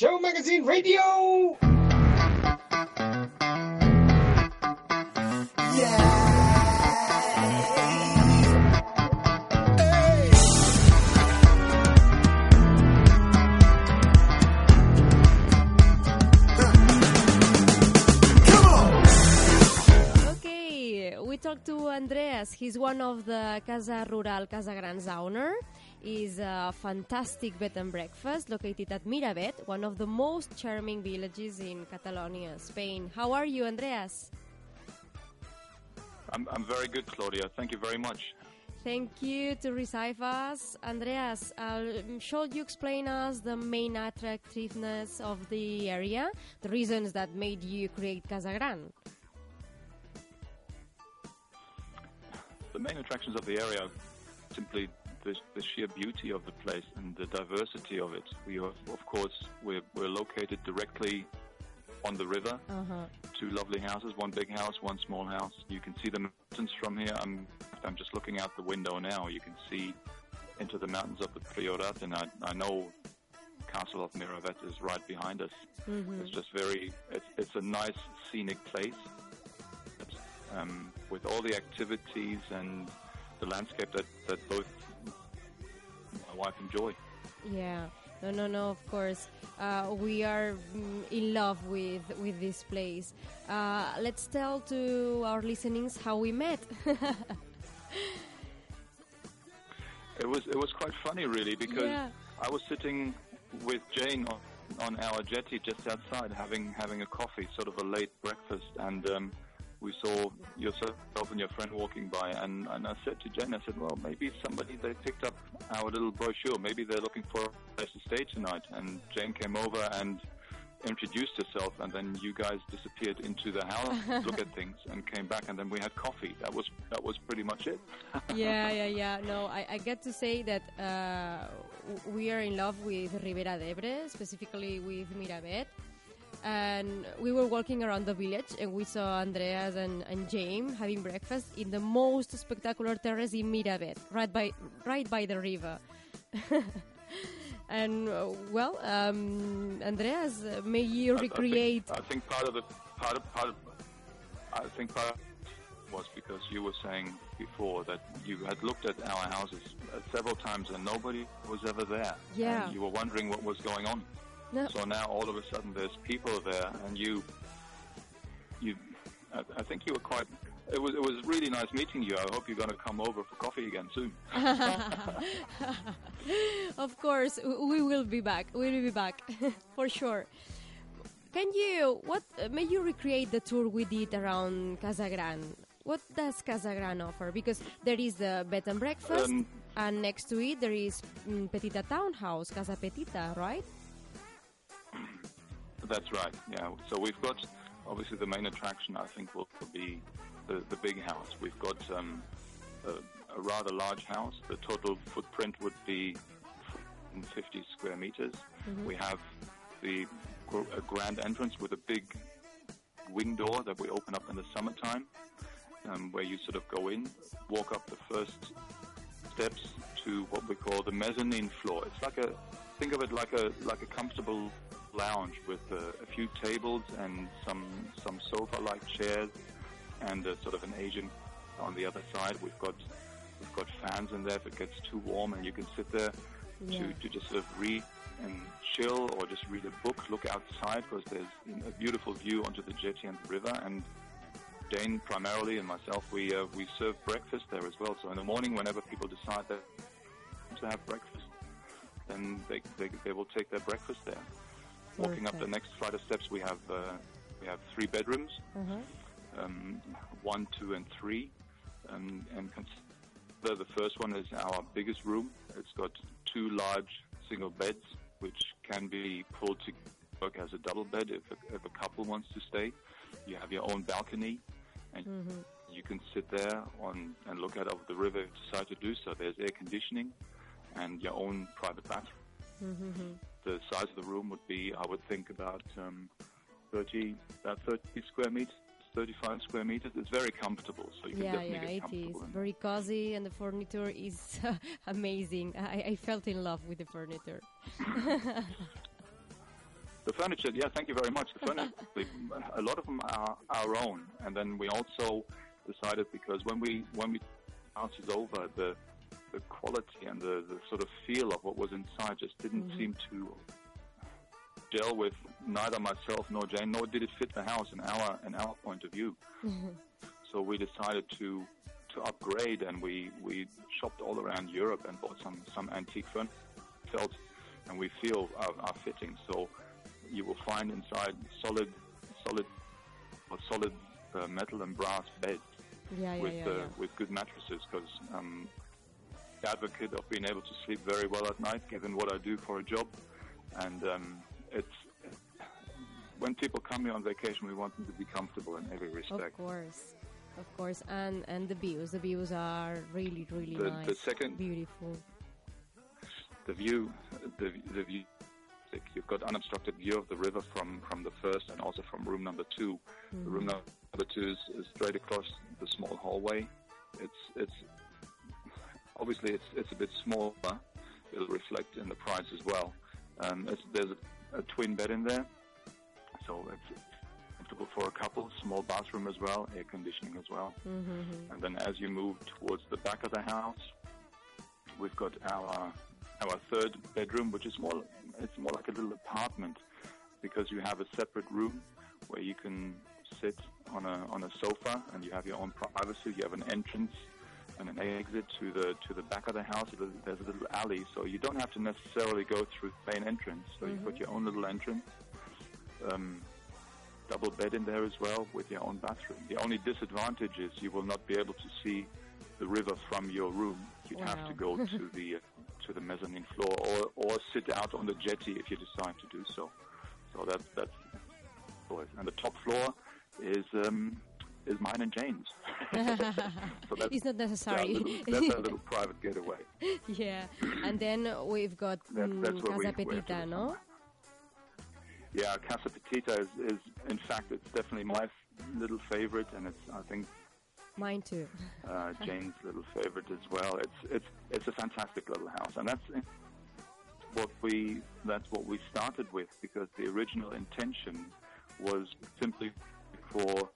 Xoow Magazine Radio! Okay, we talked to Andreas. He's one of the Casa Rural Casa Grans owner. Is a fantastic bed and breakfast located at Miravet, one of the most charming villages in Catalonia, Spain. How are you, Andreas? I'm, I'm very good, Claudia. Thank you very much. Thank you to receive us. Andreas, uh, should you explain us the main attractiveness of the area, the reasons that made you create Casa Gran? The main attractions of the area are simply the, the sheer beauty of the place and the diversity of it. We have, of course, we're, we're located directly on the river. Uh-huh. Two lovely houses, one big house, one small house. You can see the mountains from here. I'm, I'm just looking out the window now. You can see into the mountains of the Priorat, and I, I know Castle of Miravet is right behind us. It's just very, it's, it's a nice scenic place. Um, with all the activities and the landscape that, that both wife enjoy. Yeah. No, no, no. Of course, uh, we are mm, in love with with this place. Uh, let's tell to our listenings how we met. It was it was quite funny, really, because Yeah. I was sitting with Jane on, on our jetty just outside, having having a coffee, sort of a late breakfast, and um, we saw yourself and your friend walking by, and, and I said to Jane, I said, well, maybe somebody they picked up our little brochure, maybe they're looking for a place to stay tonight, and Jane came over and introduced herself, and then you guys disappeared into the house, look at things, and came back, and then we had coffee. That was that was pretty much it. yeah, yeah, yeah. No, I, I get to say that uh, we are in love with Ribera d'Ebre, specifically with Miravet. And we were walking around the village, and we saw Andreas and, and James having breakfast in the most spectacular terrace in Miravet, right by right by the river. and uh, well, um, Andreas, uh, may you I- I think- recreate? I think, part of the part of part of I think part of was because you were saying before that you had looked at our houses several times and nobody was ever there. Yeah. And you were wondering what was going on. No. So now all of a sudden there's people there, and you, you, I, I think you were quite. It was it was really nice meeting you. I hope you're going to come over for coffee again soon. of course, we will be back. We will be back for sure. Can you? What may you recreate the tour we did around Casa Gran? What does Casa Gran offer? Because there is the bed and breakfast, Um, and next to it there is mm, Petita Townhouse, Casa Petita, right? That's right. Yeah. So we've got obviously the main attraction. I think will be the the big house. We've got um, a, a rather large house. The total footprint would be 50 square meters. We have the a grand entrance with a big wing door that we open up in the summertime, um, where you sort of go in, walk up the first steps to what we call the mezzanine floor. It's like a think of it like a like a comfortable lounge with uh, a few tables and some some sofa-like chairs and uh, sort of an Asian on the other side. We've got we've got fans in there if it gets too warm, and you can sit there Yeah. to, to just sort of read and chill or just read a book, look outside because there's a beautiful view onto the jetty and the river. And Jane primarily and myself, we uh, we serve breakfast there as well. So in the morning, whenever people decide that to have breakfast, then they, they, they will take their breakfast there. Walking up the next flight of steps, we have uh, we have three bedrooms, Uh-huh. um, one, two, and three. Um, and consider the first one is our biggest room. It's got two large single beds, which can be pulled to work as a double bed if a, if a couple wants to stay. You have your own balcony, and you can sit there on and look out over the river if you decide to do so. There's air conditioning and your own private bathroom. The size of the room would be, I would think, about um, 30, about 30 square meters, 35 square meters. It's very comfortable, so you can Yeah, definitely yeah, get it is very cozy, and the furniture is amazing. I, I felt in love with the furniture. The furniture, yeah, thank you very much. The furniture, a lot of them are our own, and then we also decided because when we when we houses over, the the quality and the, the sort of feel of what was inside just didn't Mhm. seem to gel with neither myself nor Jane, nor did it fit the house in our in our point of view. So we decided to to upgrade, and we we shopped all around Europe and bought some some antique furniture, felt, and we feel are, are fitting. So you will find inside solid solid or solid uh, metal and brass beds yeah, yeah, with yeah, uh, with good mattresses because um, advocate of being able to sleep very well at night, given what I do for a job, and um, it's when people come here on vacation, we want them to be comfortable in every respect. Of course, of course, and and the views. The views are really, really The- nice. the second- beautiful. The view, the the view. like, You've got unobstructed view of the river from, from the first and also from room number 2 Mm-hmm. The room number two is, is straight across the small hallway. It's it's obviously it's it's a bit smaller. It'll reflect in the price as well. Um, there's a, a twin bed in there, so it's comfortable for a couple. Small bathroom as well, air conditioning as well. Mm-hmm. And then as you move towards the back of the house, we've got our our third bedroom, which is more it's more like a little apartment because you have a separate room where you can sit on a on a sofa and you have your own privacy. You have an entrance and an exit to the to the back of the house. There's- a little alley, so you don't have to necessarily go through the main entrance. So you've got your own little entrance. Um, double bed in there as well with your own bathroom. The only disadvantage is you will not be able to see the river from your room. You'd have to go to the uh, to the mezzanine floor or or sit out on the jetty if you decide to do so. So that's that's and the top floor is um, is mine and Jane's. so that's, it's not that's, necessary. a little, that's a little private getaway. yeah, and then we've got That's- mm, that's Casa we Petita, no? Yeah, Casa Petita is, is in fact it's definitely my f- little favorite, and it's I think Mine too. uh, Jane's little favorite as well. It's it's it's a fantastic little house, and that's what we that's what we started with because the original intention was simply for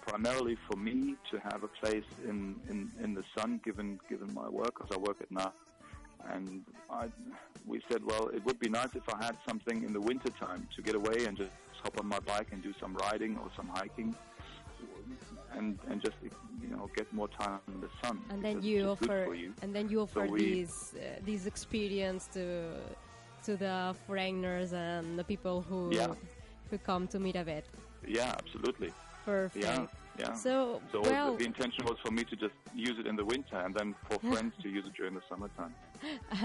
primarily for me to have a place in, in, in the sun given given my work because I work at night and I we said well it would be nice if I had something in the winter time to get away and just hop on my bike and do some riding or some hiking and and just you know get more time in the sun And then you it's just good offer, you. and then you offer we- this uh, this experience to to the foreigners and the people who Yeah. who come to Miravet. yeah absolutely Perfect. yeah yeah So, So well, the intention was for me to just use it in the winter, and then for friends to use it during the summertime.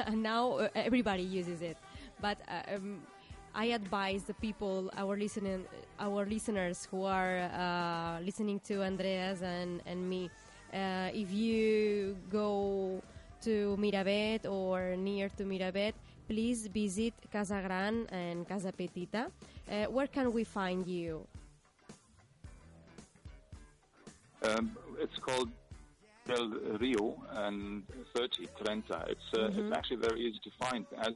and now uh, everybody uses it. But uh, um, I advise the people, our listening, our listeners who are uh, listening to Andreas and and me, uh, if you go to Miravet or near to Miravet, please visit Casa Gran and Casa Petita. Uh, where can we find you? Um, it's called Del Rio and 30 Trenta. It's uh, Mm-hmm. it's actually very easy to find. As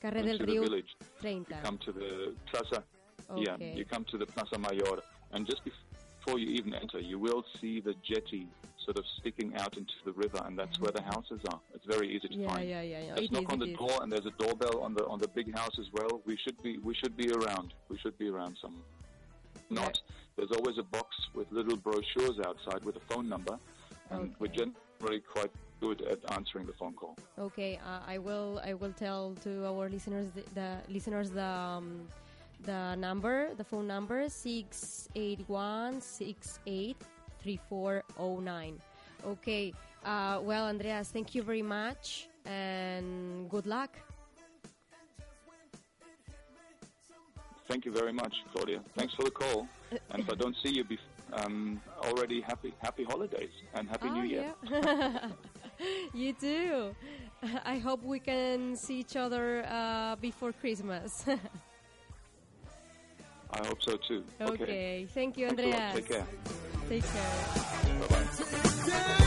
Carre del Rio village, 30. you come to the Plaza. Yeah, you come to the Plaza Mayor, and just before you even enter, you will see the jetty sort of sticking out into the river, and that's where the houses are. It's very easy to Yeah, find. yeah, yeah, yeah. Just It knock is, on the is. door, and there's a doorbell on the on the big house as well. We should be we should be around. We should be around some. Not. There's always a box with little brochures outside with a phone number, and we're Okay. generally quite good at answering the phone call. Okay, uh, I will. I will tell to our listeners the, the listeners the um, the number, the phone number six eight one six eight three four zero nine. Okay. Uh, well, Andreas, thank you very much, and good luck. Thank you very much, Claudia. Thanks for the call. And if I don't see you, bef- um, already happy happy holidays and happy oh, New Year. yeah. you too. I hope we can see each other uh, before Christmas. I hope so too. okay. Thank you, Thanks a lot. Andreas. Take care. Take care. Bye bye.